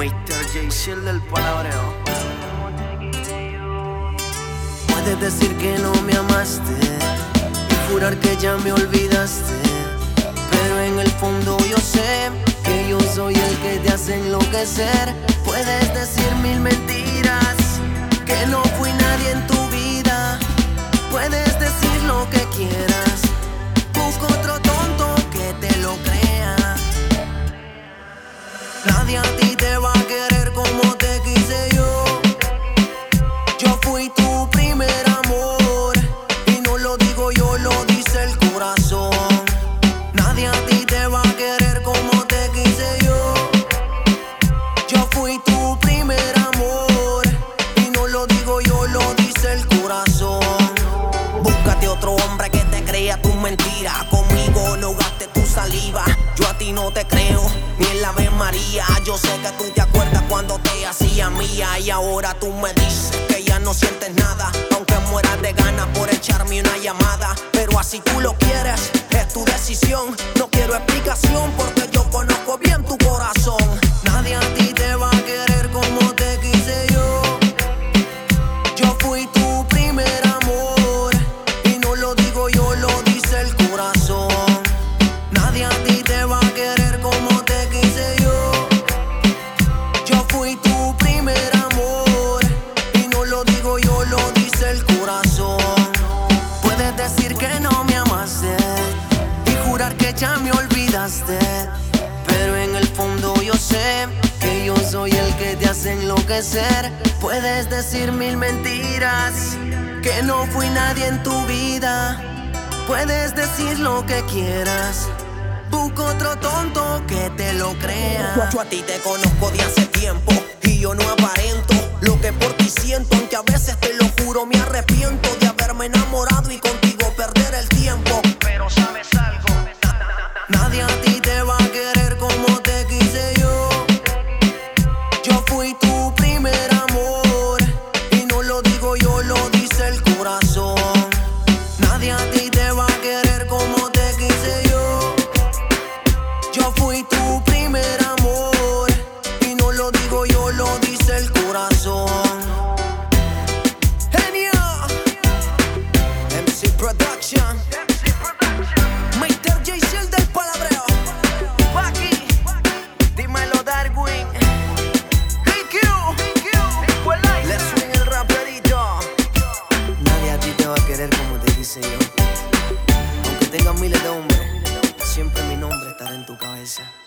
Mr. J. del palabreo. Puedes decir que no me amaste y jurar que ya me olvidaste. Pero en el fondo yo sé que yo soy el que te hace enloquecer. Puedes decir mil mentiras, mentira. Conmigo no gaste tu saliva. Yo a ti no te creo, ni en la Ave María. Yo sé que tú te acuerdas cuando te hacía mía. Y ahora tú me dices que ya no sientes nada. Aunque mueras de ganas por echarme una llamada. Pero así tú lo quieres, es tu decisión. No quiero explicación Pero en el fondo yo sé que yo soy el que te hace enloquecer. Puedes decir mil mentiras, que no fui nadie en tu vida. Puedes decir lo que quieras. Busco otro tonto que te lo crea. Yo a ti te conozco de hace tiempo y yo no aparento lo que por ti siento, aunque a veces te lo juro me arrepiento de haberme enamorado y contigo perder el tiempo. Yo.